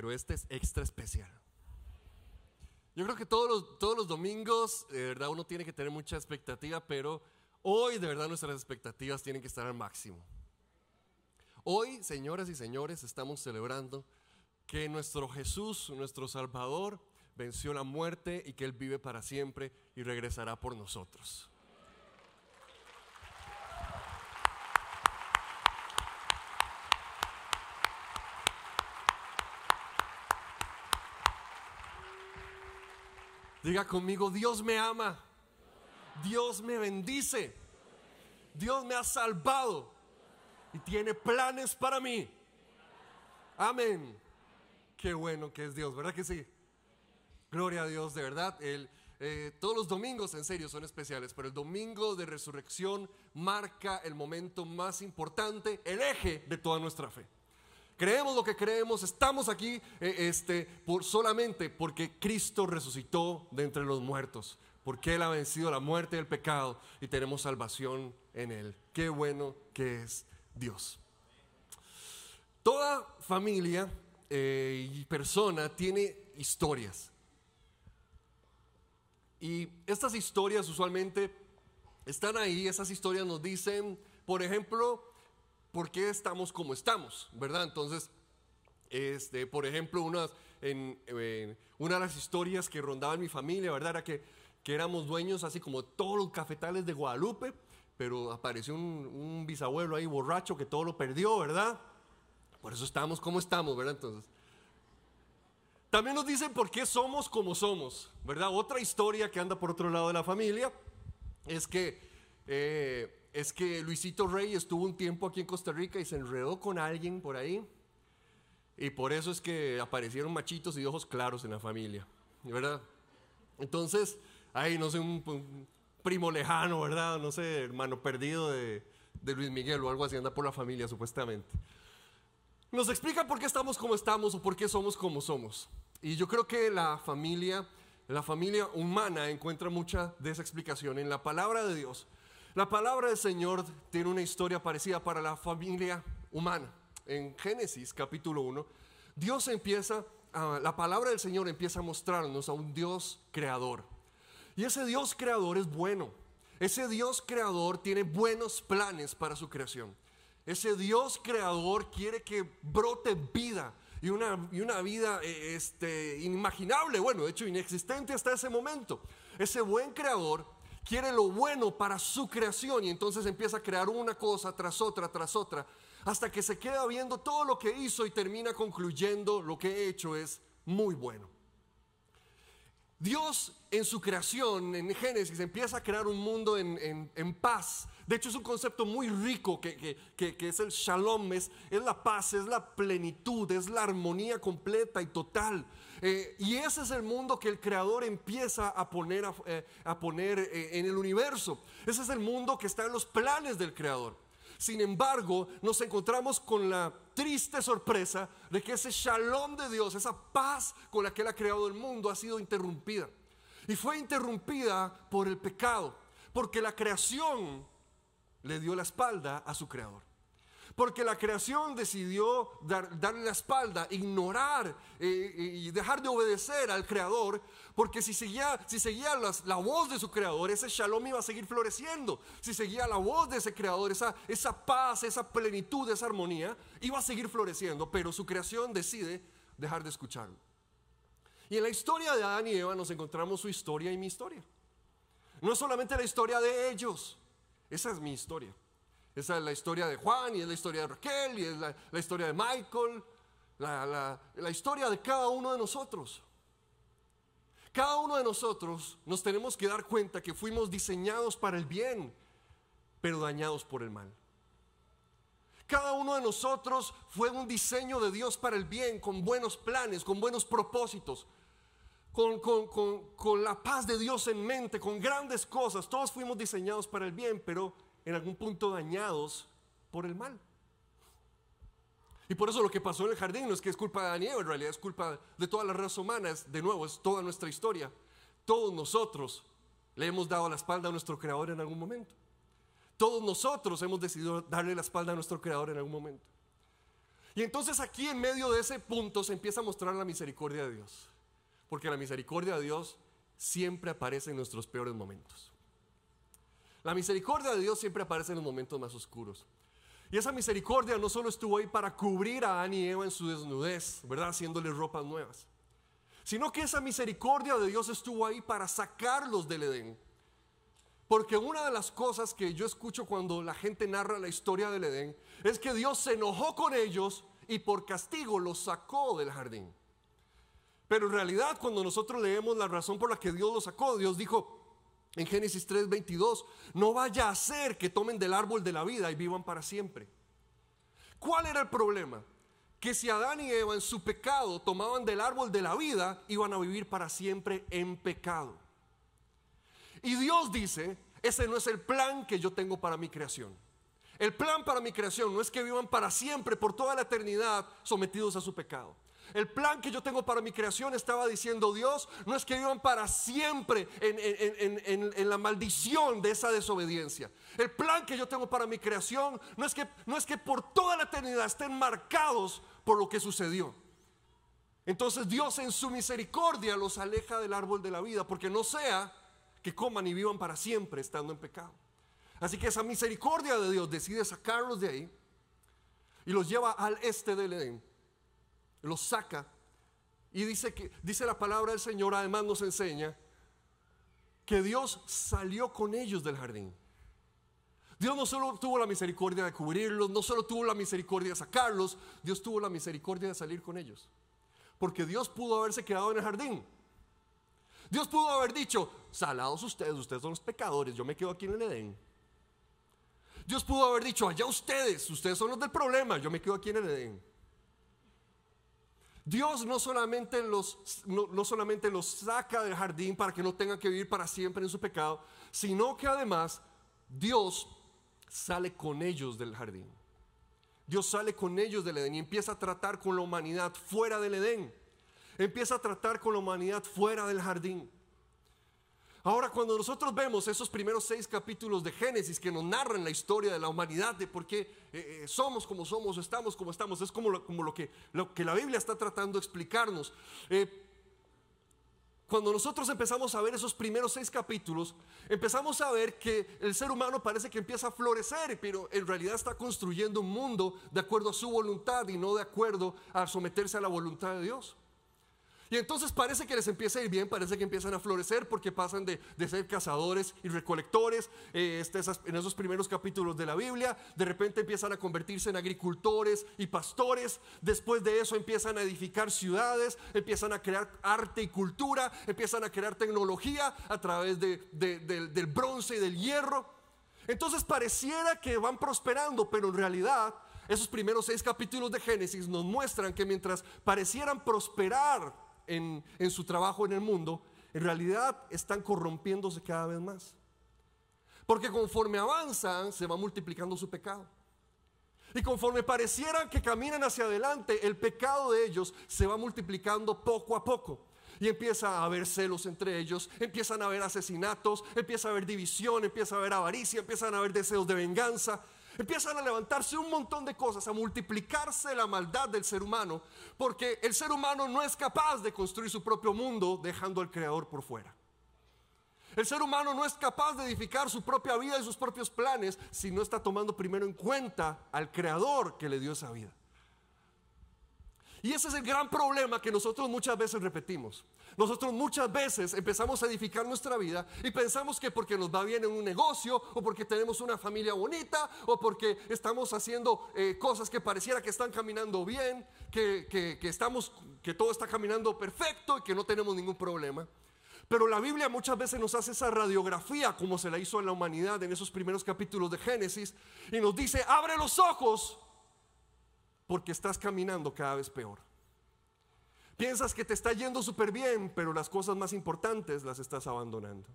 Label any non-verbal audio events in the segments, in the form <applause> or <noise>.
pero este es extra especial. Yo creo que todos los, todos los domingos, de verdad, uno tiene que tener mucha expectativa, pero hoy de verdad nuestras expectativas tienen que estar al máximo. Hoy, señoras y señores, estamos celebrando que nuestro Jesús, nuestro Salvador, venció la muerte y que Él vive para siempre y regresará por nosotros. Diga conmigo, Dios me ama, Dios me bendice, Dios me ha salvado y tiene planes para mí. Amén. Qué bueno que es Dios, ¿verdad que sí? Gloria a Dios, de verdad. El, eh, todos los domingos, en serio, son especiales, pero el domingo de resurrección marca el momento más importante, el eje de toda nuestra fe. Creemos lo que creemos, estamos aquí eh, este, por, solamente porque Cristo resucitó de entre los muertos, porque Él ha vencido la muerte y el pecado y tenemos salvación en Él. Qué bueno que es Dios. Toda familia eh, y persona tiene historias. Y estas historias usualmente están ahí, esas historias nos dicen, por ejemplo, por qué estamos como estamos, ¿verdad? Entonces, este, por ejemplo, en, una de las historias que rondaba en mi familia, ¿verdad? Era que, que éramos dueños así como todos los cafetales de Guadalupe, pero apareció un, un, bisabuelo ahí borracho que todo lo perdió, ¿verdad? Por eso estamos como estamos, ¿verdad? Entonces, también nos dicen por qué somos como somos, ¿verdad? Otra historia que anda por otro lado de la familia es que eh, es que Luisito Rey estuvo un tiempo aquí en Costa Rica y se enredó con alguien por ahí. Y por eso es que aparecieron machitos y ojos claros en la familia, ¿verdad? Entonces, ahí no sé, un, primo lejano, ¿verdad? No sé, hermano perdido de, de Luis Miguel o algo así, anda por la familia supuestamente. Nos explica por qué estamos como estamos o por qué somos como somos. Y yo creo que la familia, la familia humana encuentra mucha de esa explicación en la palabra de Dios. La palabra del Señor tiene una historia parecida para la familia humana. En Génesis capítulo 1, Dios empieza, la palabra del Señor empieza a mostrarnos a un Dios creador. Y ese Dios creador es bueno. Ese Dios creador tiene buenos planes para su creación. Ese Dios creador quiere que brote vida y una, y una vida eh, este, inimaginable, bueno, de hecho inexistente hasta ese momento. Ese buen creador quiere lo bueno para su creación y entonces empieza a crear una cosa tras otra, tras otra, hasta que se queda viendo todo lo que hizo y termina concluyendo lo que he hecho es muy bueno. Dios en su creación, en Génesis, empieza a crear un mundo en, paz. De hecho, es un concepto muy rico que, es el shalom, es, la paz, es la plenitud, es la armonía completa y total. Eh, y ese es el mundo que el creador empieza a poner, eh, eh, en el universo. Ese es el mundo que está en los planes del creador. Sin embargo, nos encontramos con la triste sorpresa de que ese shalom de Dios, esa paz con la que Él ha creado el mundo, ha sido interrumpida. Y fue interrumpida por el pecado, porque la creación le dio la espalda a su creador. Porque la creación decidió darle la espalda, ignorar eh, y dejar de obedecer al creador. Porque si seguía, si seguía la voz de su creador, ese shalom iba a seguir floreciendo. Si seguía la voz de ese creador, esa, esa paz, esa plenitud, esa armonía, iba a seguir floreciendo. Pero su creación decide dejar de escucharlo. Y en la historia de Adán y Eva nos encontramos su historia y mi historia. No es solamente la historia de ellos, esa es mi historia. Esa es la historia de Juan y es la historia de Raquel y es la, historia de Michael, la, la historia de cada uno de nosotros. Cada uno de nosotros nos tenemos que dar cuenta que fuimos diseñados para el bien, pero dañados por el mal. Cada uno de nosotros fue un diseño de Dios para el bien, con buenos planes, con buenos propósitos, con, la paz de Dios en mente, con grandes cosas. Todos fuimos diseñados para el bien, pero en algún punto dañados por el mal. Y por eso lo que pasó en el jardín no es que es culpa de Daniel, en realidad es culpa de toda la raza humana, es, de nuevo, es toda nuestra historia. Todos nosotros le hemos dado la espalda a nuestro creador en algún momento. Todos nosotros hemos decidido darle la espalda a nuestro creador en algún momento. Y entonces aquí en medio de ese punto se empieza a mostrar la misericordia de Dios. Porque la misericordia de Dios siempre aparece en nuestros peores momentos. La misericordia de Dios siempre aparece en los momentos más oscuros. Y esa misericordia no solo estuvo ahí para cubrir a Adán y Eva en su desnudez, ¿verdad? Haciéndoles ropas nuevas. Sino que esa misericordia de Dios estuvo ahí para sacarlos del Edén. Porque una de las cosas que yo escucho cuando la gente narra la historia del Edén es que Dios se enojó con ellos y por castigo los sacó del jardín. Pero en realidad cuando nosotros leemos la razón por la que Dios los sacó, Dios dijo en Génesis 3:22, no vaya a ser que tomen del árbol de la vida y vivan para siempre. ¿Cuál era el problema? Que si Adán y Eva en su pecado tomaban del árbol de la vida, iban a vivir para siempre en pecado. Y Dios dice, ese no es el plan que yo tengo para mi creación. El plan para mi creación no es que vivan para siempre, por toda la eternidad, sometidos a su pecado. El plan que yo tengo para mi creación, estaba diciendo Dios, no es que vivan para siempre en, en, la maldición de esa desobediencia. El plan que yo tengo para mi creación no es, que, no es que por toda la eternidad estén marcados por lo que sucedió. Entonces Dios en su misericordia los aleja del árbol de la vida, porque no sea que coman y vivan para siempre estando en pecado. Así que esa misericordia de Dios decide sacarlos de ahí y los lleva al este del Edén. Los saca y dice que dice la palabra del Señor, además nos enseña que Dios salió con ellos del jardín. Dios no solo tuvo la misericordia de cubrirlos, no solo tuvo la misericordia de sacarlos, Dios tuvo la misericordia de salir con ellos. Porque Dios pudo haberse quedado en el jardín. Dios pudo haber dicho, salados ustedes, ustedes son los pecadores, yo me quedo aquí en el Edén. Dios pudo haber dicho, allá ustedes, ustedes son los del problema, yo me quedo aquí en el Edén. Dios no solamente, los, no, solamente los saca del jardín para que no tengan que vivir para siempre en su pecado, sino que además Dios sale con ellos del jardín. Dios sale con ellos del Edén y empieza a tratar con la humanidad fuera del Edén. Empieza a tratar con la humanidad fuera del jardín. Ahora, cuando nosotros vemos esos primeros seis capítulos de Génesis que nos narran la historia de la humanidad, de por qué eh, eh, somos como somos, estamos como estamos, es como lo, como lo, que, lo que la Biblia está tratando de explicarnos. Eh, cuando nosotros empezamos a ver esos primeros seis capítulos, empezamos a ver que el ser humano parece que empieza a florecer, pero en realidad está construyendo un mundo de acuerdo a su voluntad y no de acuerdo a someterse a la voluntad de Dios. Y entonces parece que les empieza a ir bien, parece que empiezan a florecer porque pasan de, ser cazadores y recolectores eh, este, en esos primeros capítulos de la Biblia. De repente empiezan a convertirse en agricultores y pastores. Después de eso empiezan a edificar ciudades, empiezan a crear arte y cultura, empiezan a crear tecnología a través del bronce y del hierro. Entonces pareciera que van prosperando, pero en realidad esos primeros seis capítulos de Génesis nos muestran que mientras parecieran prosperar en, su trabajo en el mundo, en realidad están corrompiéndose cada vez más. Porque conforme avanzan, se va multiplicando su pecado. Y conforme parecieran que caminan hacia adelante, el pecado de ellos se va multiplicando poco a poco. Y empieza a haber celos entre ellos, empiezan a haber asesinatos, empieza a haber división, empieza a haber avaricia, empiezan a haber deseos de venganza, empiezan a levantarse un montón de cosas, a multiplicarse la maldad del ser humano, porque el ser humano no es capaz de construir su propio mundo dejando al Creador por fuera. El ser humano no es capaz de edificar su propia vida y sus propios planes si no está tomando primero en cuenta al Creador que le dio esa vida. Y ese es el gran problema que nosotros muchas veces repetimos. Nosotros muchas veces empezamos a edificar nuestra vida y pensamos que porque nos va bien en un negocio o porque tenemos una familia bonita o porque estamos haciendo eh, cosas que pareciera que están caminando bien, que, que, estamos, que todo está caminando perfecto y que no tenemos ningún problema. Pero la Biblia muchas veces nos hace esa radiografía como se la hizo en la humanidad en esos primeros capítulos de Génesis y nos dice, abre los ojos porque estás caminando cada vez peor. Piensas que te está yendo súper bien, pero las cosas más importantes las estás abandonando.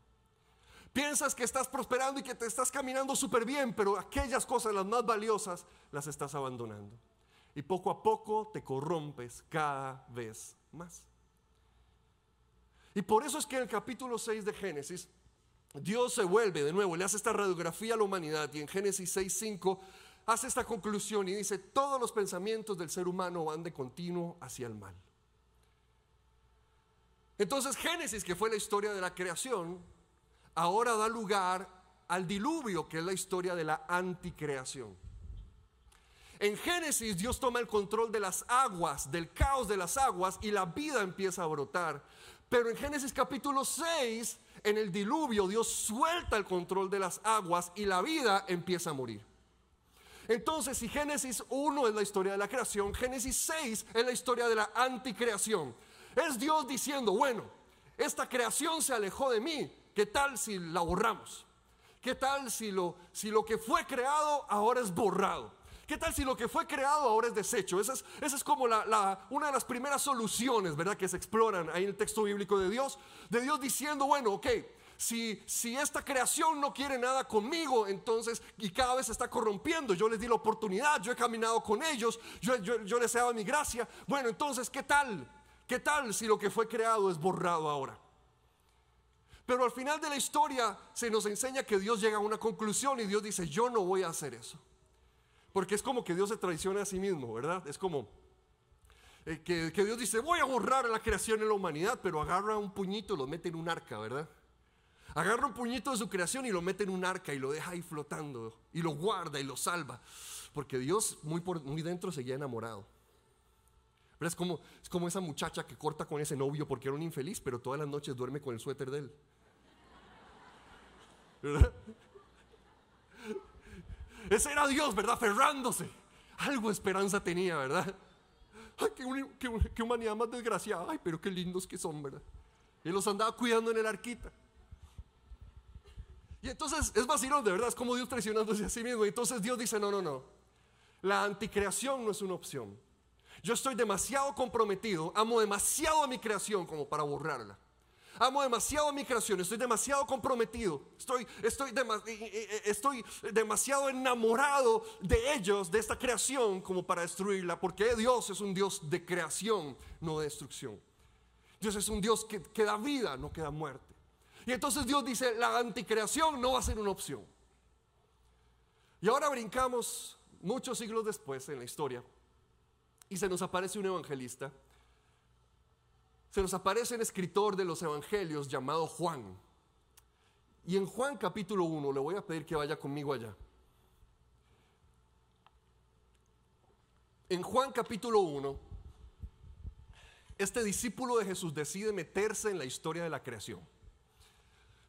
Piensas que estás prosperando y que te estás caminando súper bien, pero aquellas cosas, las más valiosas, las estás abandonando. Y poco a poco te corrompes cada vez más. Y por eso es que en el capítulo 6 de Génesis, Dios se vuelve de nuevo, le hace esta radiografía a la humanidad y en Génesis 6.5 hace esta conclusión y dice, todos los pensamientos del ser humano van de continuo hacia el mal. Entonces Génesis, que fue la historia de la creación, ahora da lugar al diluvio, que es la historia de la anticreación. En Génesis Dios toma el control de las aguas, del caos de las aguas y la vida empieza a brotar. Pero en Génesis capítulo 6, en el diluvio, Dios suelta el control de las aguas y la vida empieza a morir. Entonces, si Génesis 1 es la historia de la creación, Génesis 6 es la historia de la anticreación. Es Dios diciendo, bueno, esta creación se alejó de mí, ¿qué tal si la borramos? ¿Qué tal si lo, si lo que fue creado ahora es borrado? ¿Qué tal si lo que fue creado ahora es desecho? Esa es, esa es como la, una de las primeras soluciones, ¿verdad? Que se exploran ahí en el texto bíblico de Dios. De Dios diciendo, bueno, ok, si, si, esta creación no quiere nada conmigo, entonces, y cada vez se está corrompiendo, yo les di la oportunidad, yo he caminado con ellos, yo, yo, yo les he dado mi gracia, bueno, entonces, ¿qué tal? ¿Qué tal si lo que fue creado es borrado ahora? Pero al final de la historia se nos enseña que Dios llega a una conclusión y Dios dice, yo no voy a hacer eso. Porque es como que Dios se traiciona a sí mismo, ¿verdad? Es como eh, que, Dios dice, voy a borrar la creación en la humanidad, pero agarra un puñito y lo mete en un arca, ¿verdad? Agarra un puñito de su creación y lo mete en un arca y lo deja ahí flotando y lo guarda y lo salva. Porque Dios muy, por, muy dentro seguía enamorado. Es como, es como esa muchacha que corta con ese novio porque era un infeliz, pero todas las noches duerme con el suéter de él. ¿Verdad? Ese era Dios, ¿verdad? Ferrándose. Algo esperanza tenía, ¿verdad? Ay, qué, humanidad más desgraciada. Ay, pero qué lindos que son, ¿verdad? Y los andaba cuidando en el arquita. Y entonces es vacilón, de verdad, es como Dios traicionándose a sí mismo. Y entonces Dios dice, no, no, no. La anticreación no es una opción. Yo estoy demasiado comprometido, amo demasiado a mi creación como para borrarla. Amo demasiado a mi creación, estoy demasiado comprometido, estoy, estoy, estoy demasiado enamorado de ellos, de esta creación, como para destruirla, porque Dios es un Dios de creación, no de destrucción. Dios es un Dios que, que da vida, no que da muerte. Y entonces Dios dice, la anticreación no va a ser una opción. Y ahora brincamos muchos siglos después en la historia y se nos aparece un evangelista se nos aparece un escritor de los evangelios llamado Juan. Y en Juan capítulo 1, le voy a pedir que vaya conmigo allá. En Juan capítulo 1, este discípulo de Jesús decide meterse en la historia de la creación.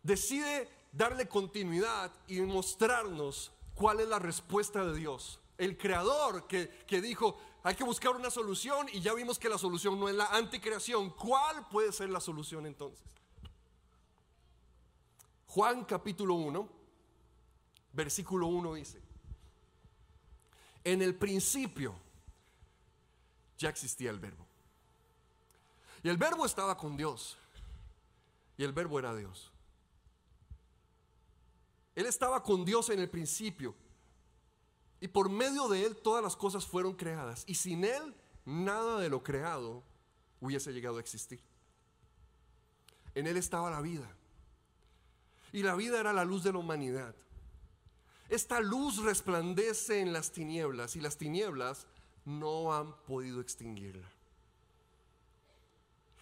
Decide darle continuidad y mostrarnos cuál es la respuesta de Dios. El creador que, que dijo, hay que buscar una solución y ya vimos que la solución no es la anticreación. ¿Cuál puede ser la solución entonces? Juan capítulo 1, versículo 1 dice, en el principio ya existía el verbo. Y el verbo estaba con Dios. Y el verbo era Dios. Él estaba con Dios en el principio. Y por medio de Él todas las cosas fueron creadas. Y sin Él nada de lo creado hubiese llegado a existir. En Él estaba la vida. Y la vida era la luz de la humanidad. Esta luz resplandece en las tinieblas y las tinieblas no han podido extinguirla.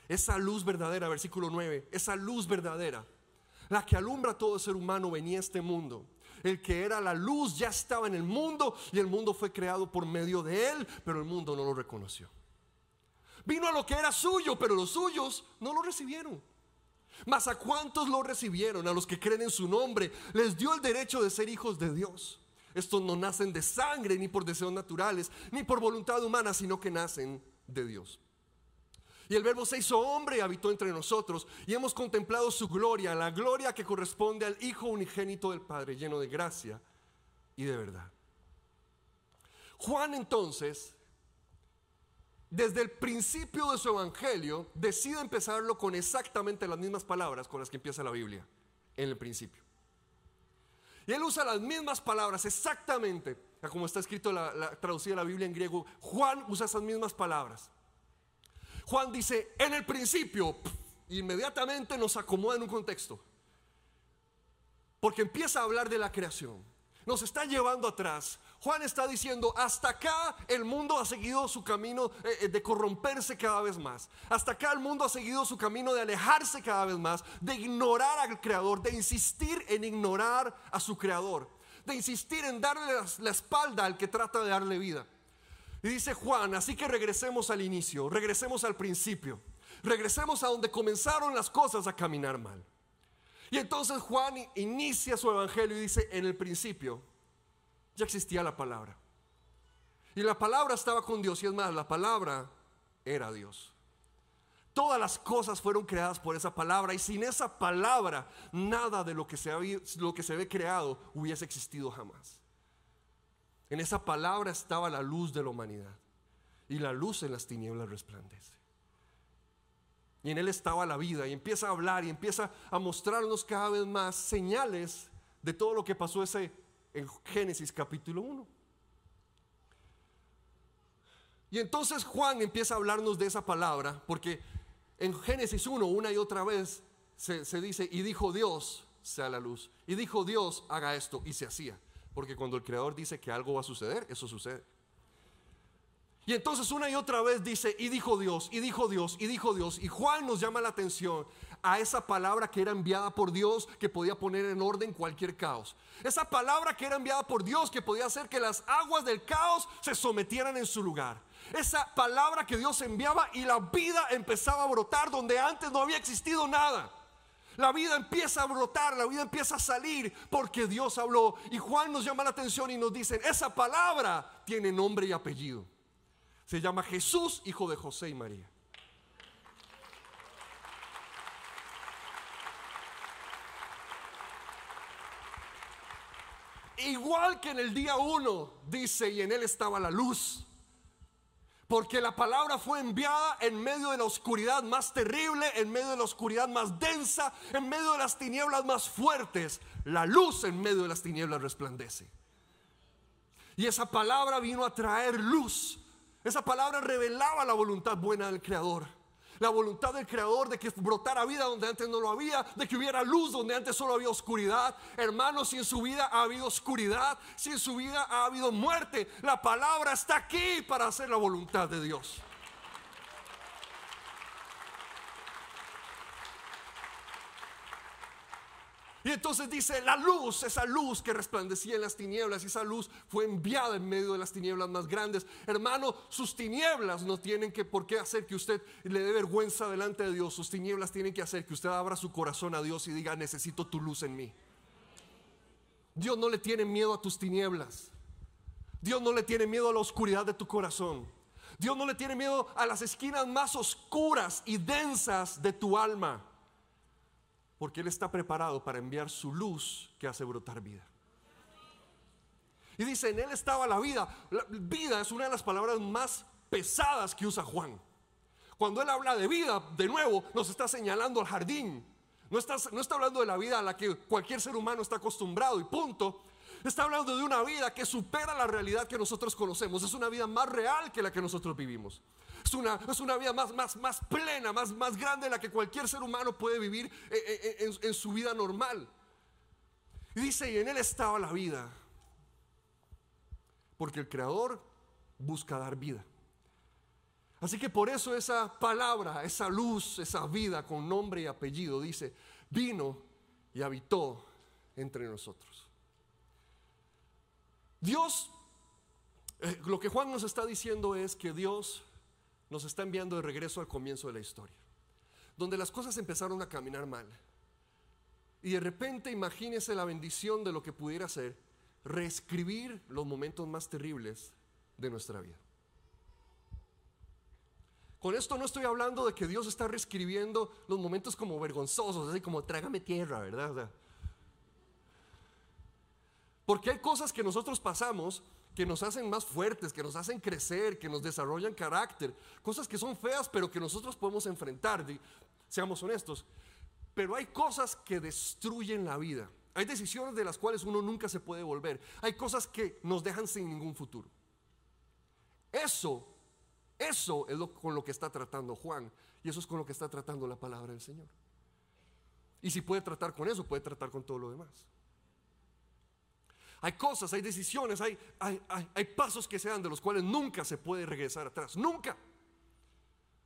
Esa luz verdadera, versículo 9, esa luz verdadera, la que alumbra a todo ser humano venía a este mundo el que era la luz ya estaba en el mundo y el mundo fue creado por medio de él, pero el mundo no lo reconoció. Vino a lo que era suyo, pero los suyos no lo recibieron. Mas a cuántos lo recibieron, a los que creen en su nombre, les dio el derecho de ser hijos de Dios. Estos no nacen de sangre, ni por deseos naturales, ni por voluntad humana, sino que nacen de Dios. Y el verbo se hizo hombre y habitó entre nosotros y hemos contemplado su gloria, la gloria que corresponde al Hijo unigénito del Padre, lleno de gracia y de verdad. Juan entonces, desde el principio de su evangelio, decide empezarlo con exactamente las mismas palabras con las que empieza la Biblia, en el principio. Y él usa las mismas palabras exactamente, como está escrito la, la traducida la Biblia en griego. Juan usa esas mismas palabras. Juan dice, en el principio, inmediatamente nos acomoda en un contexto. Porque empieza a hablar de la creación. nos está llevando atrás. Juan está diciendo, hasta acá el mundo ha seguido su camino eh, eh, de corromperse cada vez más. Hasta acá el mundo ha seguido su camino de alejarse cada vez más, de ignorar al Creador, de insistir en ignorar a su Creador, de insistir en darle la espalda al que trata de darle vida. Y dice Juan, así que regresemos al inicio, regresemos al principio, regresemos a donde comenzaron las cosas a caminar mal. Y entonces Juan inicia su evangelio y dice, en el principio ya existía la palabra. Y la palabra estaba con Dios y es más, la palabra era Dios. Todas las cosas fueron creadas por esa palabra y sin esa palabra nada de lo que se, había, lo que se ve creado hubiese existido jamás. En esa palabra estaba la luz de la humanidad y la luz en las tinieblas resplandece. Y en él estaba la vida y empieza a hablar y empieza a mostrarnos cada vez más señales de todo lo que pasó ese en Génesis capítulo 1. Y entonces Juan empieza a hablarnos de esa palabra, porque en Génesis 1 una y otra vez se, se, dice, y dijo Dios, sea la luz, y dijo Dios, haga esto, y se hacía. Porque cuando el Creador dice que algo va a suceder, eso sucede. Y entonces una y otra vez dice, y dijo Dios, y dijo Dios, y dijo Dios. Y Juan nos llama la atención a esa palabra que era enviada por Dios que podía poner en orden cualquier caos. Esa palabra que era enviada por Dios que podía hacer que las aguas del caos se sometieran en su lugar. Esa palabra que Dios enviaba y la vida empezaba a brotar donde antes no había existido nada. La vida empieza a brotar, la vida empieza a salir porque Dios habló. Y Juan nos llama la atención y nos dice, esa palabra tiene nombre y apellido. Se llama Jesús, hijo de José y María. Igual que en el día uno, dice, y en él estaba la luz. Porque la palabra fue enviada en medio de la oscuridad más terrible, en medio de la oscuridad más densa, en medio de las tinieblas más fuertes. La luz en medio de las tinieblas resplandece. Y esa palabra vino a traer luz. Esa palabra revelaba la voluntad buena del Creador. La voluntad del Creador de que brotara vida donde antes no lo había, de que hubiera luz donde antes solo había oscuridad. Hermanos, si en su vida ha habido oscuridad, si en su vida ha habido muerte, la palabra está aquí para hacer la voluntad de Dios. Y entonces dice, la luz, esa luz que resplandecía en las tinieblas, y esa luz fue enviada en medio de las tinieblas más grandes. Hermano, sus tinieblas no tienen que por qué hacer que usted le dé vergüenza delante de Dios. Sus tinieblas tienen que hacer que usted abra su corazón a Dios y diga, necesito tu luz en mí. Dios no le tiene miedo a tus tinieblas. Dios no le tiene miedo a la oscuridad de tu corazón. Dios no le tiene miedo a las esquinas más oscuras y densas de tu alma porque Él está preparado para enviar su luz que hace brotar vida. Y dice, en Él estaba la vida. Vida es una de las palabras más pesadas que usa Juan. Cuando Él habla de vida, de nuevo, nos está señalando al jardín. No está, no está hablando de la vida a la que cualquier ser humano está acostumbrado y punto. Está hablando de una vida que supera la realidad que nosotros conocemos. Es una vida más real que la que nosotros vivimos. Es una, es una vida más, más, más plena, más, más grande de la que cualquier ser humano puede vivir eh, eh, eh, en, en su vida normal. Y dice, y en él estaba la vida. Porque el Creador busca dar vida. Así que por eso esa palabra, esa luz, esa vida con nombre y apellido, dice, vino y habitó entre nosotros. Dios, lo que Juan nos está diciendo es que Dios nos está enviando de regreso al comienzo de la historia, donde las cosas empezaron a caminar mal. Y de repente imagínese la bendición de lo que pudiera ser reescribir los momentos más terribles de nuestra vida. Con esto no estoy hablando de que Dios está reescribiendo los momentos como vergonzosos, así como trágame tierra, ¿verdad? porque hay cosas que nosotros pasamos que nos hacen más fuertes, que nos hacen crecer, que nos desarrollan carácter, cosas que son feas pero que nosotros podemos enfrentar, seamos honestos. Pero hay cosas que destruyen la vida. Hay decisiones de las cuales uno nunca se puede volver. Hay cosas que nos dejan sin ningún futuro. Eso, eso es lo, con lo que está tratando Juan. Y eso es con lo que está tratando la palabra del Señor. Y si puede tratar con eso, puede tratar con todo lo demás. Hay cosas, hay decisiones, hay, hay, hay, pasos que se dan de los cuales nunca se puede regresar atrás. Nunca.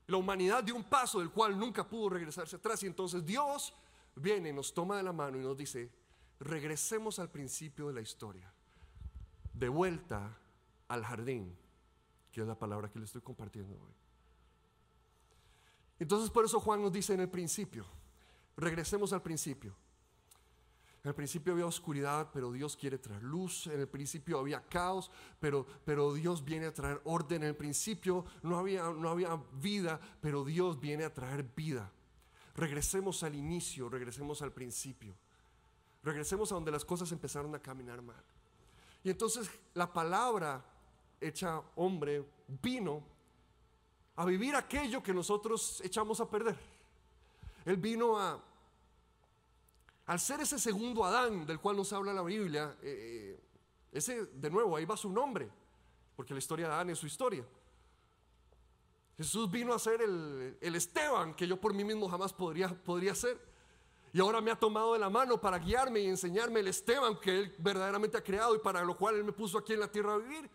La humanidad dio un paso del cual nunca pudo regresarse atrás. Y entonces Dios viene, nos toma de la mano y nos dice, regresemos al principio de la historia. De vuelta al jardín, que es la palabra que le estoy compartiendo hoy. Entonces por eso Juan nos dice en el principio, regresemos al principio. En el principio había oscuridad, pero Dios quiere traer luz. En el principio había caos, pero, pero Dios viene a traer orden. En el principio no había, no había vida, pero Dios viene a traer vida. Regresemos al inicio, regresemos al principio. Regresemos a donde las cosas empezaron a caminar mal. Y entonces la palabra hecha hombre vino a vivir aquello que nosotros echamos a perder. Él vino a, al ser ese segundo Adán del cual nos habla la Biblia, eh, ese, de nuevo, ahí va su nombre, porque la historia de Adán es su historia. Jesús vino a ser el, el Esteban que yo por mí mismo jamás podría, podría ser. Y ahora me ha tomado de la mano para guiarme y enseñarme el Esteban que Él verdaderamente ha creado y para lo cual Él me puso aquí en la tierra a vivir.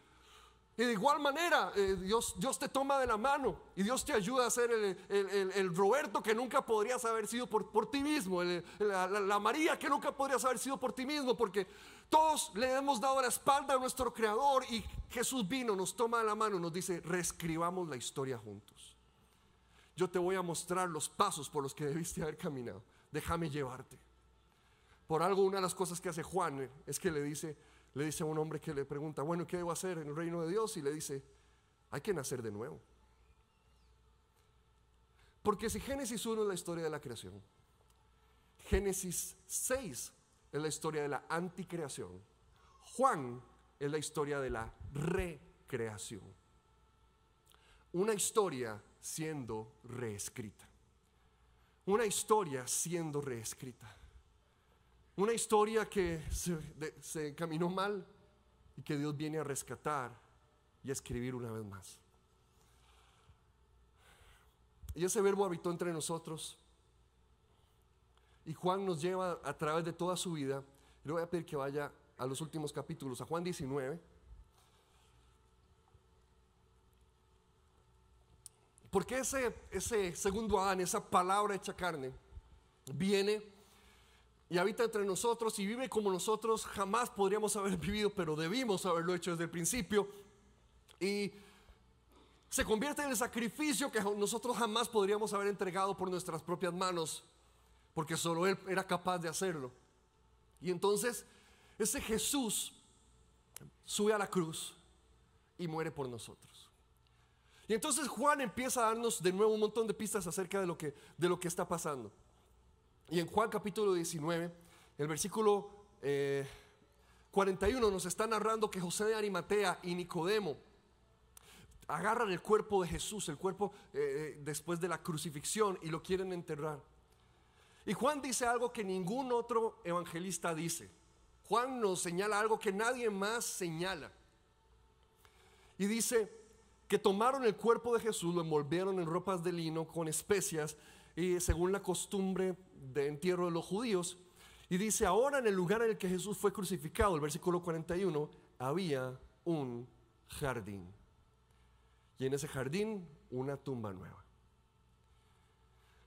Y de igual manera, eh, Dios, Dios te toma de la mano y Dios te ayuda a ser el, Roberto que nunca podrías haber sido por, por ti mismo, la, María que nunca podrías haber sido por ti mismo, porque todos le hemos dado la espalda a nuestro Creador y Jesús vino, nos toma de la mano nos dice, reescribamos la historia juntos. Yo te voy a mostrar los pasos por los que debiste haber caminado déjame llevarte. Por algo, una de las cosas que hace Juan eh, es que le dice, le dice a un hombre que le pregunta, bueno, ¿qué debo hacer en el reino de Dios? Y le dice, hay que nacer de nuevo. Porque si Génesis 1 es la historia de la creación, Génesis 6 es la historia de la anticreación, Juan es la historia de la recreación. Una historia siendo reescrita. Una historia siendo reescrita. Una historia que se, caminó mal y que Dios viene a rescatar y a escribir una vez más. Y ese verbo habitó entre nosotros. Y Juan nos lleva a través de toda su vida. Le voy a pedir que vaya a los últimos capítulos, a Juan 19. Porque ese, ese segundo Adán, esa palabra hecha carne, viene y habita entre nosotros y vive como nosotros jamás podríamos haber vivido, pero debimos haberlo hecho desde el principio. Y se convierte en el sacrificio que nosotros jamás podríamos haber entregado por nuestras propias manos, porque solo Él era capaz de hacerlo. Y entonces ese Jesús sube a la cruz y muere por nosotros. Y entonces Juan empieza a darnos de nuevo un montón de pistas acerca de lo que, de lo que está pasando. Y en Juan capítulo 19, el versículo 41 eh, nos está narrando que José de Arimatea y Nicodemo agarran el cuerpo de Jesús, el cuerpo eh, eh, después de la crucifixión y lo quieren enterrar. Y Juan dice algo que ningún otro evangelista dice. Juan nos señala algo que nadie más señala. Y dice, que tomaron el cuerpo de Jesús, lo envolvieron en ropas de lino con especias y según la costumbre de entierro de los judíos. Y dice, ahora en el lugar en el que Jesús fue crucificado, el versículo 41, había un jardín. Y en ese jardín una tumba nueva.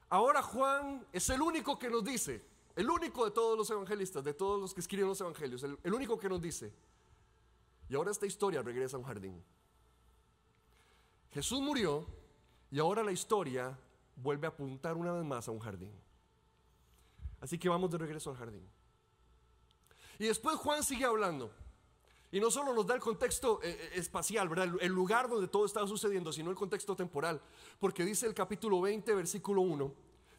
Ahora Juan es el único que nos dice, el único de todos los evangelistas, de todos los que escriben los evangelios, el, el único que nos dice, y ahora esta historia regresa a un jardín. Jesús murió y ahora la historia vuelve a apuntar una vez más a un jardín. Así que vamos de regreso al jardín. Y después Juan sigue hablando. Y no solo nos da el contexto eh, eh, espacial. El, lugar donde todo estaba sucediendo, sino el contexto temporal. Porque dice el capítulo 20, versículo 1,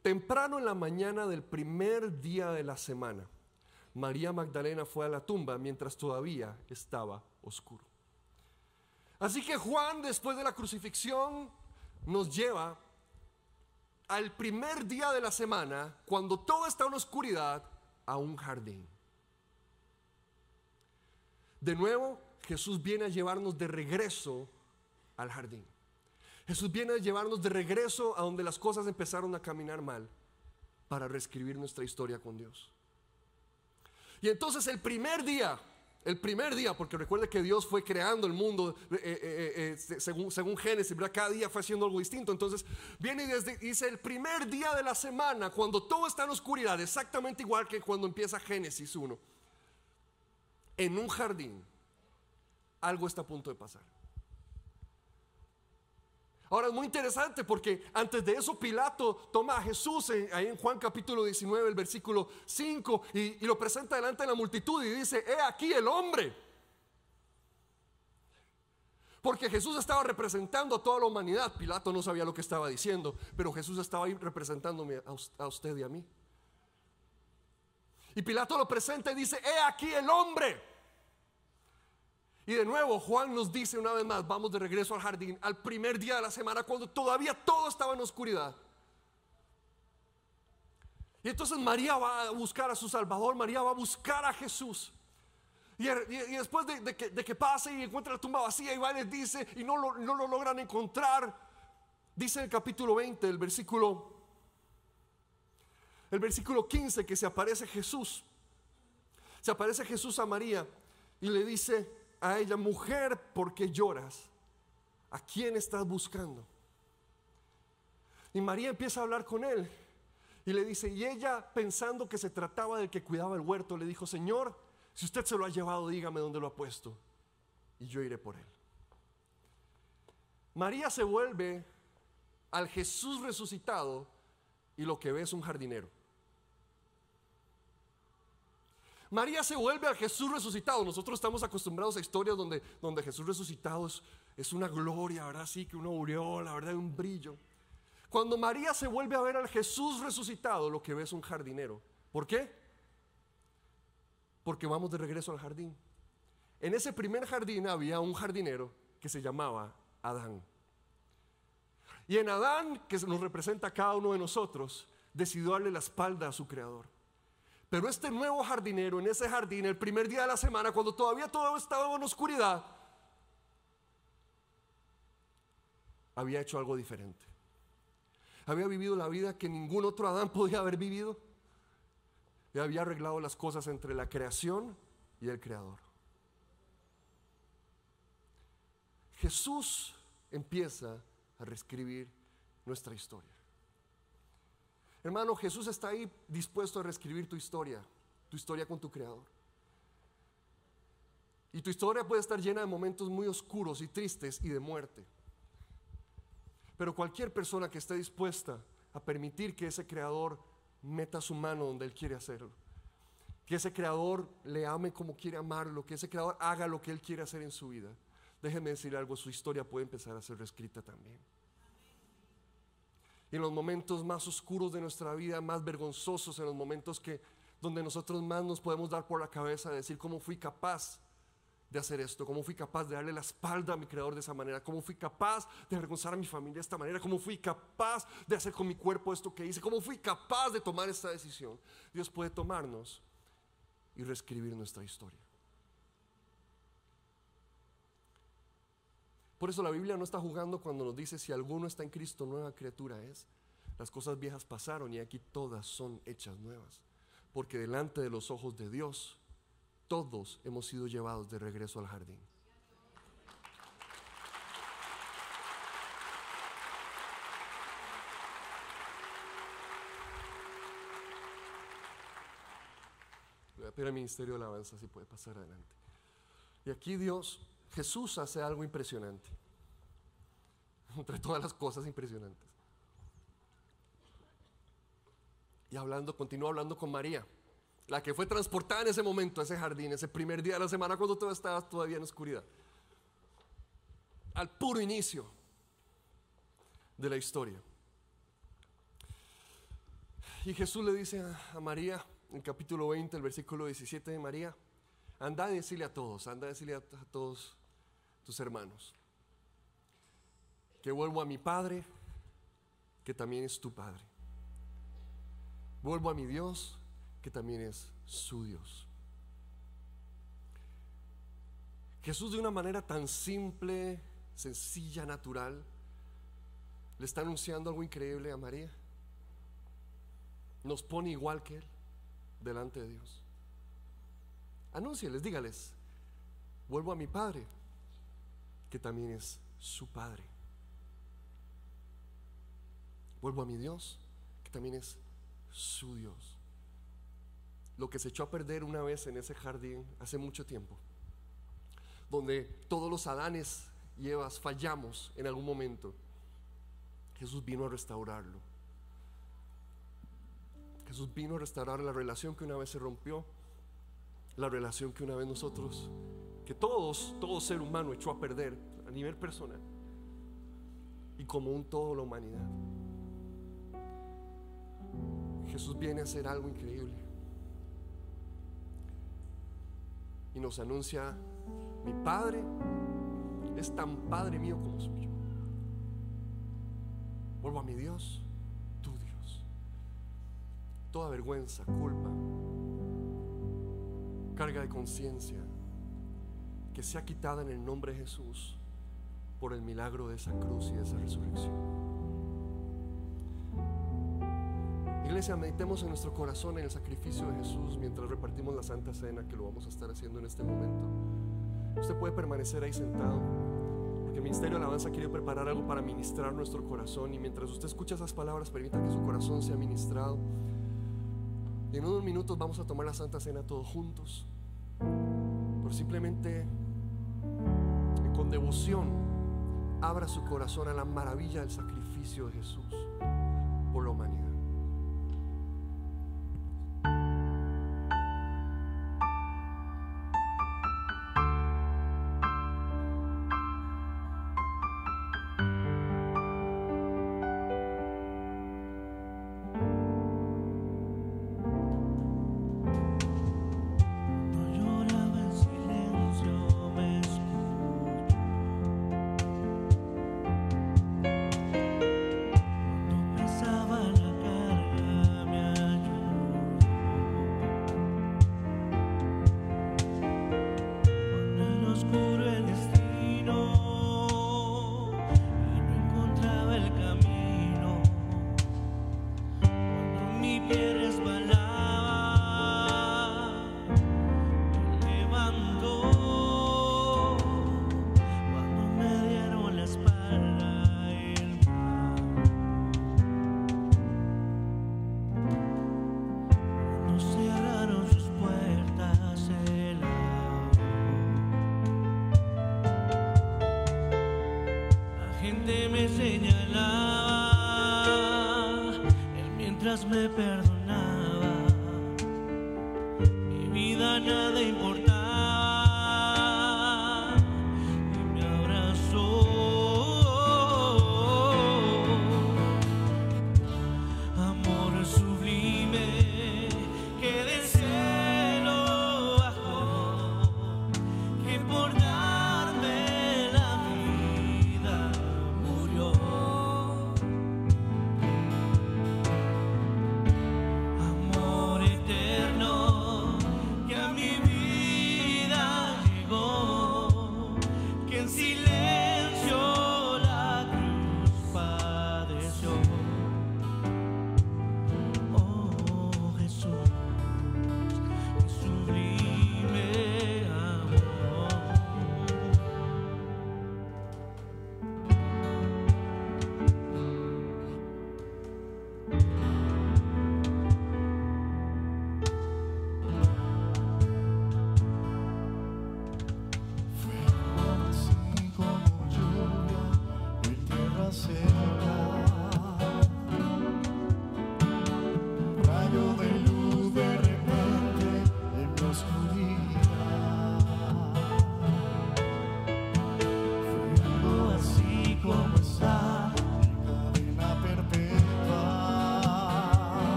temprano en la mañana del primer día de la semana, María Magdalena fue a la tumba mientras todavía estaba oscuro. Así que Juan, después de la crucifixión, nos lleva al primer día de la semana, cuando todo está en oscuridad, a un jardín. De nuevo, Jesús viene a llevarnos de regreso al jardín. Jesús viene a llevarnos de regreso a donde las cosas empezaron a caminar mal para reescribir nuestra historia con Dios. Y entonces el primer día el primer día, porque recuerde que Dios fue creando el mundo eh, eh, eh, según, según Génesis, cada día fue haciendo algo distinto. Entonces viene y dice el primer día de la semana, cuando todo está en oscuridad, exactamente igual que cuando empieza Génesis 1, en un jardín, algo está a punto de pasar. Ahora es muy interesante porque antes de eso Pilato toma a Jesús ahí en Juan capítulo 19, el versículo 5, y, y lo presenta delante de la multitud y dice, he aquí el hombre. Porque Jesús estaba representando a toda la humanidad. Pilato no sabía lo que estaba diciendo, pero Jesús estaba ahí representándome a usted y a mí. Y Pilato lo presenta y dice, he aquí el hombre. Y de nuevo Juan nos dice una vez más, vamos de regreso al jardín, al primer día de la semana, cuando todavía todo estaba en oscuridad. Y entonces María va a buscar a su Salvador, María va a buscar a Jesús. Y, después de, que, pase y encuentra la tumba vacía y va y les dice, y no lo, no lo logran encontrar, dice en el capítulo 20, el versículo, el versículo 15, que se aparece Jesús. Se aparece Jesús a María y le dice, a ella, mujer, ¿por qué lloras? ¿A quién estás buscando? Y María empieza a hablar con él y le dice, y ella pensando que se trataba del que cuidaba el huerto, le dijo, Señor, si usted se lo ha llevado, dígame dónde lo ha puesto y yo iré por él. María se vuelve al Jesús resucitado y lo que ve es un jardinero. María se vuelve a Jesús resucitado. Nosotros estamos acostumbrados a historias donde, donde Jesús resucitado es, una gloria, ¿verdad? Sí, que una aureola, ¿verdad? Un brillo. Cuando María se vuelve a ver al Jesús resucitado, lo que ve es un jardinero. ¿Por qué? Porque vamos de regreso al jardín. En ese primer jardín había un jardinero que se llamaba Adán. Y en Adán, que nos representa cada uno de nosotros, decidió darle la espalda a su creador. Pero este nuevo jardinero en ese jardín, el primer día de la semana, cuando todavía todo estaba en oscuridad, había hecho algo diferente. Había vivido la vida que ningún otro Adán podía haber vivido. Y había arreglado las cosas entre la creación y el creador. Jesús empieza a reescribir nuestra historia. Hermano, Jesús está ahí dispuesto a reescribir tu historia, tu historia con tu Creador. Y tu historia puede estar llena de momentos muy oscuros y tristes y de muerte. Pero cualquier persona que esté dispuesta a permitir que ese Creador meta su mano donde Él quiere hacerlo, que ese Creador le ame como quiere amarlo, que ese Creador haga lo que Él quiere hacer en su vida, déjeme decir algo, su historia puede empezar a ser reescrita también. En los momentos más oscuros de nuestra vida, más vergonzosos, en los momentos que donde nosotros más nos podemos dar por la cabeza, decir cómo fui capaz de hacer esto, cómo fui capaz de darle la espalda a mi creador de esa manera, cómo fui capaz de avergonzar a mi familia de esta manera, cómo fui capaz de hacer con mi cuerpo esto que hice, cómo fui capaz de tomar esta decisión. Dios puede tomarnos y reescribir nuestra historia. Por eso la Biblia no está jugando cuando nos dice si alguno está en Cristo, nueva criatura es. Las cosas viejas pasaron y aquí todas son hechas nuevas. Porque delante de los ojos de Dios, todos hemos sido llevados de regreso al jardín. Voy a pedir al Ministerio de Alabanza si puede pasar adelante. Y aquí Dios Jesús hace algo impresionante. <laughs> Entre todas las cosas impresionantes. Y hablando, continúa hablando con María, la que fue transportada en ese momento a ese jardín, ese primer día de la semana cuando todo estaba todavía en oscuridad. Al puro inicio de la historia. Y Jesús le dice a, María, en capítulo 20, el versículo 17 de María, anda a decirle a todos, anda a decirle a todos tus hermanos. Que vuelvo a mi Padre, que también es tu Padre. Vuelvo a mi Dios, que también es su Dios. Jesús de una manera tan simple, sencilla, natural, le está anunciando algo increíble a María. Nos pone igual que Él delante de Dios. Anúncieles, dígales, Vuelvo a mi Padre, que también es su Padre. Vuelvo a mi Dios, que también es su Dios. Lo que se echó a perder una vez en ese jardín hace mucho tiempo, donde todos los Adanes y Evas fallamos en algún momento, Jesús vino a restaurarlo. Jesús vino a restaurar la relación que una vez se rompió, la relación que una vez nosotros, que todos, todo ser humano echó a perder a nivel personal y como un todo la humanidad. Jesús viene a hacer algo increíble. Y nos anuncia, mi Padre es tan Padre mío como suyo. Vuelvo a mi Dios, tu Dios. Toda vergüenza, culpa, carga de conciencia, que sea quitada en el nombre de Jesús por el milagro de esa cruz y de esa resurrección. Iglesia, meditemos en nuestro corazón en el sacrificio de Jesús mientras repartimos la Santa Cena, que lo vamos a estar haciendo en este momento. Usted puede permanecer ahí sentado, porque el Ministerio de Alabanza quiere preparar algo para ministrar nuestro corazón y mientras usted escucha esas palabras, permita que su corazón sea ministrado. Y en unos minutos vamos a tomar la Santa Cena todos juntos, por simplemente con devoción abra su corazón a la maravilla del sacrificio de Jesús por la humanidad.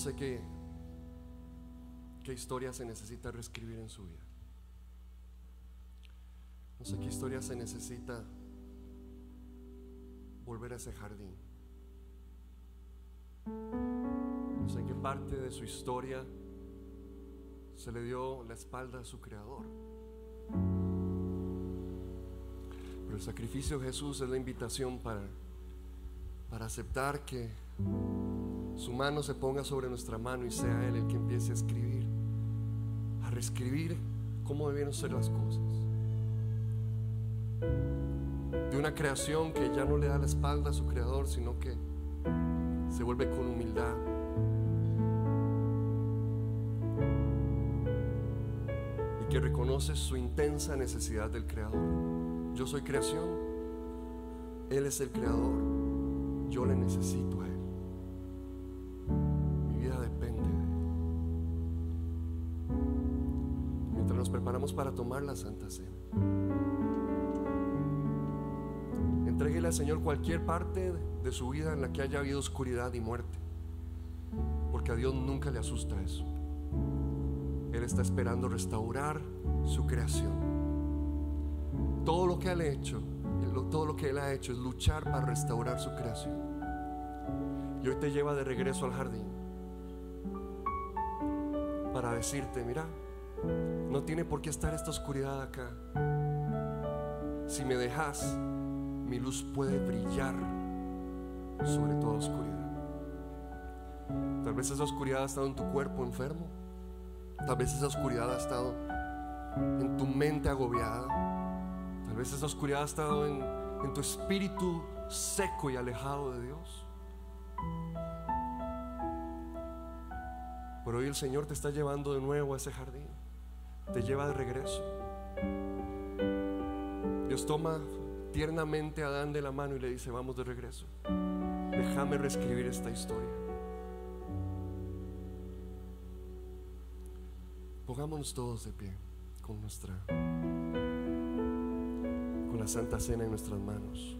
Sé qué, qué historia se necesita reescribir en su vida. No sé qué historia se necesita volver a ese jardín. No sé qué parte de su historia se le dio la espalda a su creador. Pero el sacrificio de Jesús es la invitación para, para aceptar que su mano se ponga sobre nuestra mano y sea Él el que empiece a escribir, a reescribir cómo debieron ser las cosas. De una creación que ya no le da la espalda a su creador, sino que se vuelve con humildad. Y que reconoce su intensa necesidad del Creador. Yo soy creación, Él es el Creador, yo le necesito a Él. Para tomar la Santa Cena, entréguele al Señor cualquier parte de su vida en la que haya habido oscuridad y muerte, porque a Dios nunca le asusta eso. Él está esperando restaurar su creación. Todo lo que Él ha hecho, todo lo que Él ha hecho es luchar para restaurar su creación. Y hoy te lleva de regreso al jardín para decirte, mira, no tiene por qué estar esta oscuridad acá. Si me dejas, mi luz puede brillar sobre toda oscuridad. Tal vez esa oscuridad ha estado en tu cuerpo enfermo. Tal vez esa oscuridad ha estado en tu mente agobiada. Tal vez esa oscuridad ha estado en, tu espíritu seco y alejado de Dios. Pero hoy el Señor te está llevando de nuevo a ese jardín. Te lleva de regreso. Dios toma tiernamente a Adán de la mano y le dice, vamos de regreso. Déjame reescribir esta historia. Pongámonos todos de pie con nuestra con la Santa Cena en nuestras manos.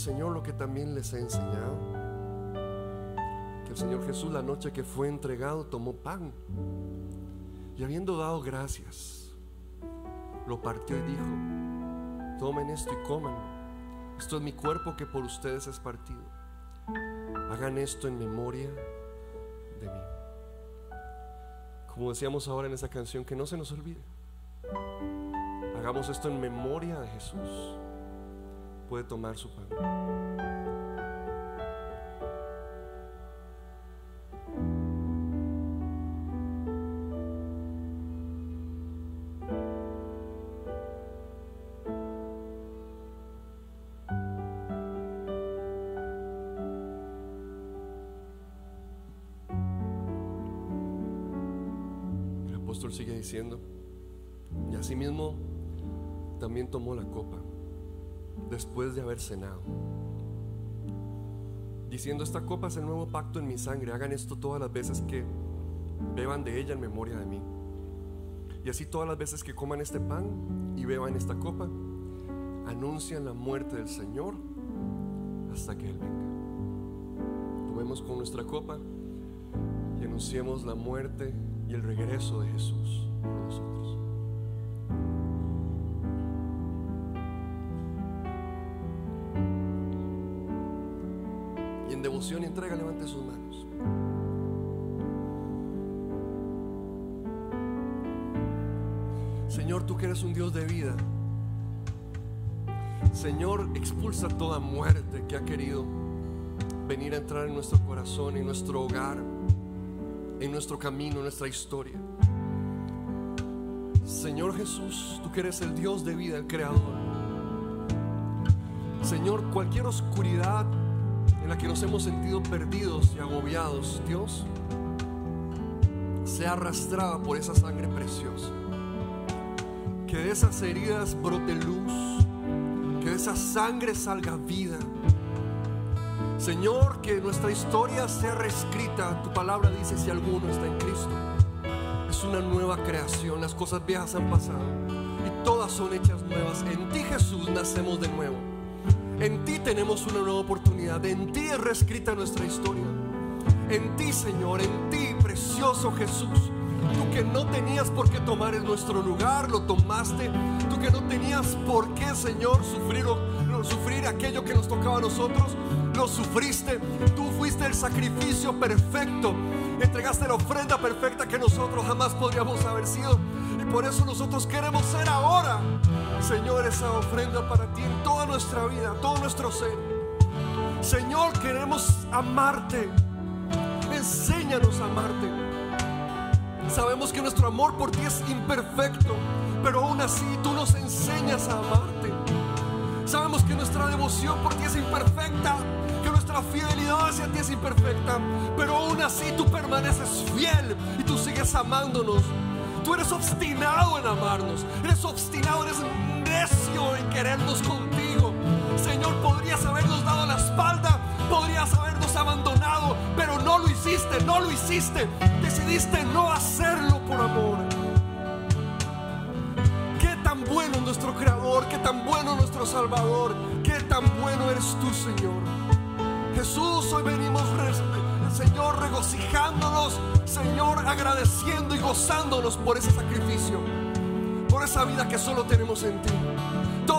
Señor lo que también les he enseñado que el Señor Jesús la noche que fue entregado tomó pan y habiendo dado gracias, lo partió y dijo, tomen esto y cómanlo. Esto es mi cuerpo que por ustedes es partido. Hagan esto en memoria de mí. Como decíamos ahora en esa canción, que no se nos olvide. Hagamos esto en memoria de Jesús. Puede tomar su pan. El apóstol sigue diciendo, y asimismo también tomó la copa después de haber cenado, diciendo, esta copa es el nuevo pacto en mi sangre, hagan esto todas las veces que beban de ella en memoria de mí. Y así todas las veces que coman este pan y beban esta copa, anuncian la muerte del Señor hasta que Él venga. Tomemos con nuestra copa y anunciemos la muerte y el regreso de Jesús Y entrega levante sus manos. Señor, tú que eres un Dios de vida. Señor, expulsa toda muerte que ha querido venir a entrar en nuestro corazón, en nuestro hogar, en nuestro camino, en nuestra historia. Señor Jesús, tú que eres el Dios de vida, el Creador. Señor, cualquier oscuridad que nos hemos sentido perdidos y agobiados, Dios, sea arrastrada por esa sangre preciosa. Que de esas heridas brote luz, que de esa sangre salga vida. Señor, que nuestra historia sea reescrita. Tu palabra dice, si alguno está en Cristo, es una nueva creación. Las cosas viejas han pasado y todas son hechas nuevas. En ti, Jesús, nacemos de nuevo. En ti tenemos una nueva oportunidad. En ti es reescrita nuestra historia. En ti, Señor, en ti, precioso Jesús. Tú que no tenías por qué tomar en nuestro lugar, lo tomaste. Tú que no tenías por qué, Señor, sufrir, sufrir aquello que nos tocaba a nosotros, lo sufriste. Tú fuiste el sacrificio perfecto. Entregaste la ofrenda perfecta que nosotros jamás podríamos haber sido. Y por eso nosotros queremos ser ahora, Señor, esa ofrenda para ti en toda nuestra vida, todo nuestro ser. Señor, queremos amarte enséñanos a amarte. Sabemos que nuestro amor por ti es imperfecto, pero aún así tú nos enseñas a amarte. Sabemos que nuestra devoción por ti es imperfecta, que nuestra fidelidad hacia ti es imperfecta, pero aún así tú permaneces fiel y tú sigues amándonos. Tú eres obstinado en amarnos, eres obstinado, eres necio en querernos contigo. Señor, podrías habernos dado podrías habernos abandonado, pero no lo hiciste, no lo hiciste. Decidiste no hacerlo por amor. Qué tan bueno nuestro Creador, qué tan bueno nuestro Salvador, qué tan bueno eres tú, Señor. Jesús, hoy venimos, Señor, regocijándonos, Señor, agradeciendo y gozándonos por ese sacrificio, por esa vida que solo tenemos en ti.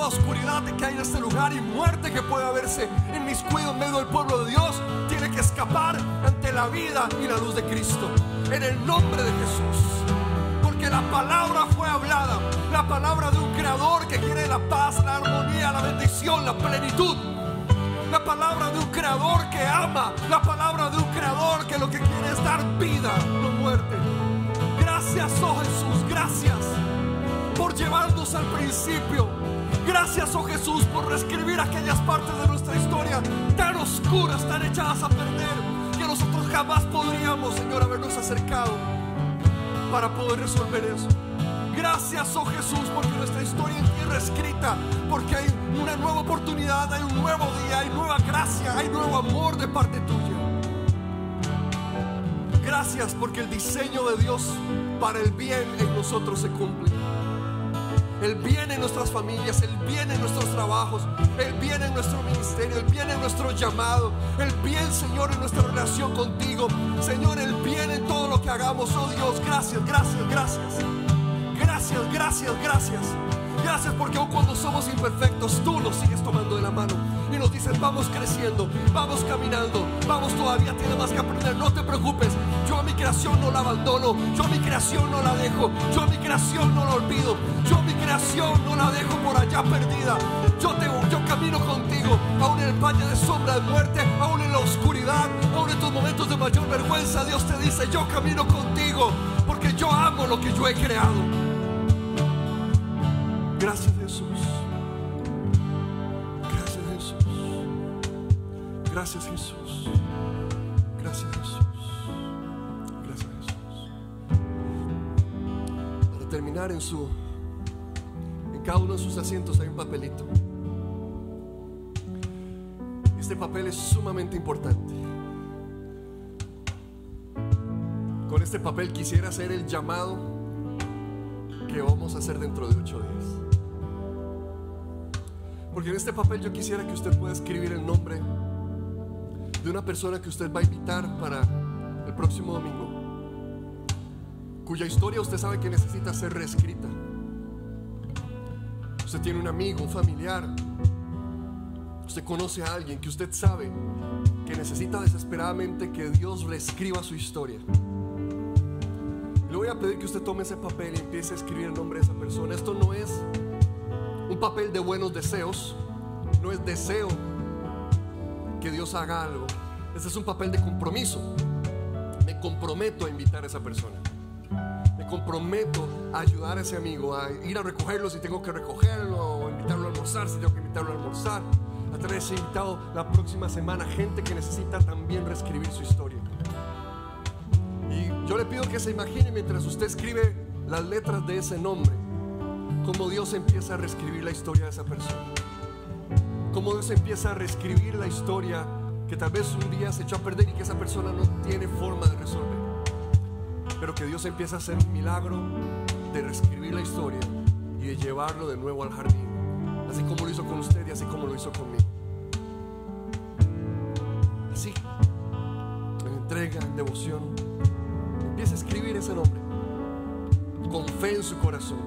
Toda oscuridad que hay en este lugar y muerte que pueda verse en mis cuidados en medio del pueblo de Dios, tiene que escapar ante la vida y la luz de Cristo. En el nombre de Jesús. Porque la palabra fue hablada, la palabra de un creador que quiere la paz, la armonía, la bendición, la plenitud la palabra de un creador que ama, la palabra de un creador que lo que quiere es dar vida, no muerte. Gracias, oh Jesús, gracias por llevarnos al principio. Gracias, oh Jesús, por reescribir aquellas partes de nuestra historia tan oscuras, tan echadas a perder, que nosotros jamás podríamos, Señor, habernos acercado para poder resolver eso. Gracias, oh Jesús, porque nuestra historia en tierra escrita, porque hay una nueva oportunidad, hay un nuevo día, hay nueva gracia, hay nuevo amor de parte tuya. Gracias porque el diseño de Dios para el bien en nosotros se cumple. El bien en nuestras familias, el bien en nuestros trabajos, el bien en nuestro ministerio, el bien en nuestro llamado, el bien, Señor, en nuestra relación contigo. Señor, el bien en todo lo que hagamos. Oh Dios, gracias, gracias, gracias. Gracias, gracias, gracias. Gracias porque aun cuando somos imperfectos, tú nos sigues tomando de la mano y nos dices, vamos creciendo, vamos caminando, vamos todavía, tiene más que aprender, no te preocupes, yo a mi creación no la abandono, yo a mi creación no la dejo, yo a mi creación no la olvido, no la dejo por allá perdida, yo, te, yo camino contigo, aún en el valle de sombra de muerte, aún en la oscuridad, aún en tus momentos de mayor vergüenza, Dios te dice, yo camino contigo, porque yo amo lo que yo he creado. Gracias Jesús. Gracias Jesús. Gracias Jesús. Gracias Jesús. Gracias Jesús. Para terminar en su cada uno de sus asientos hay un papelito. Este papel es sumamente importante. Con este papel quisiera hacer el llamado que vamos a hacer dentro de ocho días. Porque en este papel yo quisiera que usted pueda escribir el nombre de una persona que usted va a invitar para el próximo domingo, cuya historia usted sabe que necesita ser reescrita. Usted tiene un amigo, un familiar, usted conoce a alguien que usted sabe que necesita desesperadamente que Dios reescriba su historia. Le voy a pedir que usted tome ese papel y empiece a escribir el nombre de esa persona. Esto no es un papel de buenos deseos, no es deseo que Dios haga algo. Este es un papel de compromiso. Me comprometo a invitar a esa persona. Me comprometo a ayudar a ese amigo, a ir a recogerlo si tengo que recogerlo, o invitarlo a almorzar si tengo que invitarlo a almorzar, a tener ese invitado la próxima semana, gente que necesita también reescribir su historia. Y yo le pido que se imagine mientras usted escribe las letras de ese nombre, cómo Dios empieza a reescribir la historia de esa persona. Cómo Dios empieza a reescribir la historia que tal vez un día se echó a perder y que esa persona no tiene forma de resolver. Pero que Dios empieza a hacer un milagro de reescribir la historia y de llevarlo de nuevo al jardín. Así como lo hizo con usted y así como lo hizo conmigo. Así, en entrega, en devoción. Empieza a escribir ese nombre. Con fe en su corazón.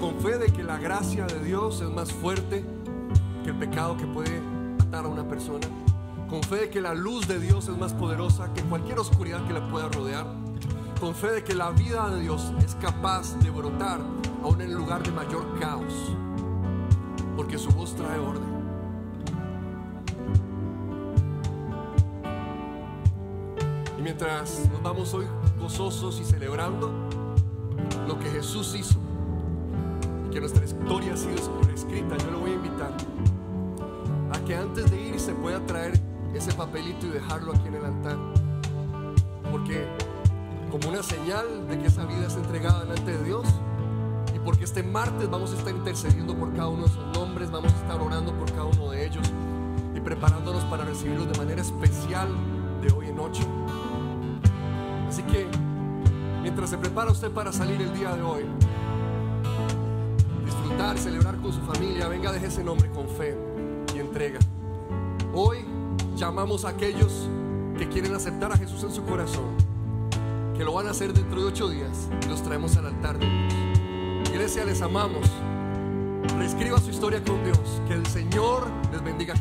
Con fe de que la gracia de Dios es más fuerte que el pecado que puede atar a una persona. Con fe de que la luz de Dios es más poderosa que cualquier oscuridad que la pueda rodear. Con fe de que la vida de Dios es capaz de brotar aún en el lugar de mayor caos. Porque su voz trae orden. Y mientras nos vamos hoy gozosos y celebrando lo que Jesús hizo y que nuestra historia ha sido escrita, yo lo voy a invitar a que antes de ir se pueda traer ese papelito y dejarlo aquí en el altar. Porque como una señal de que esa vida es entregada delante de Dios y porque este martes vamos a estar intercediendo por cada uno de esos nombres, vamos a estar orando por cada uno de ellos y preparándonos para recibirlos de manera especial de hoy en noche. Así que mientras se prepara usted para salir el día de hoy, disfrutar, celebrar con su familia, venga, deje ese nombre con fe y entrega. Hoy llamamos a aquellos que quieren aceptar a Jesús en su corazón, que lo van a hacer dentro de ocho días y los traemos al altar de Dios. Iglesia, les amamos. Reescriba su historia con Dios. Que el Señor les bendiga.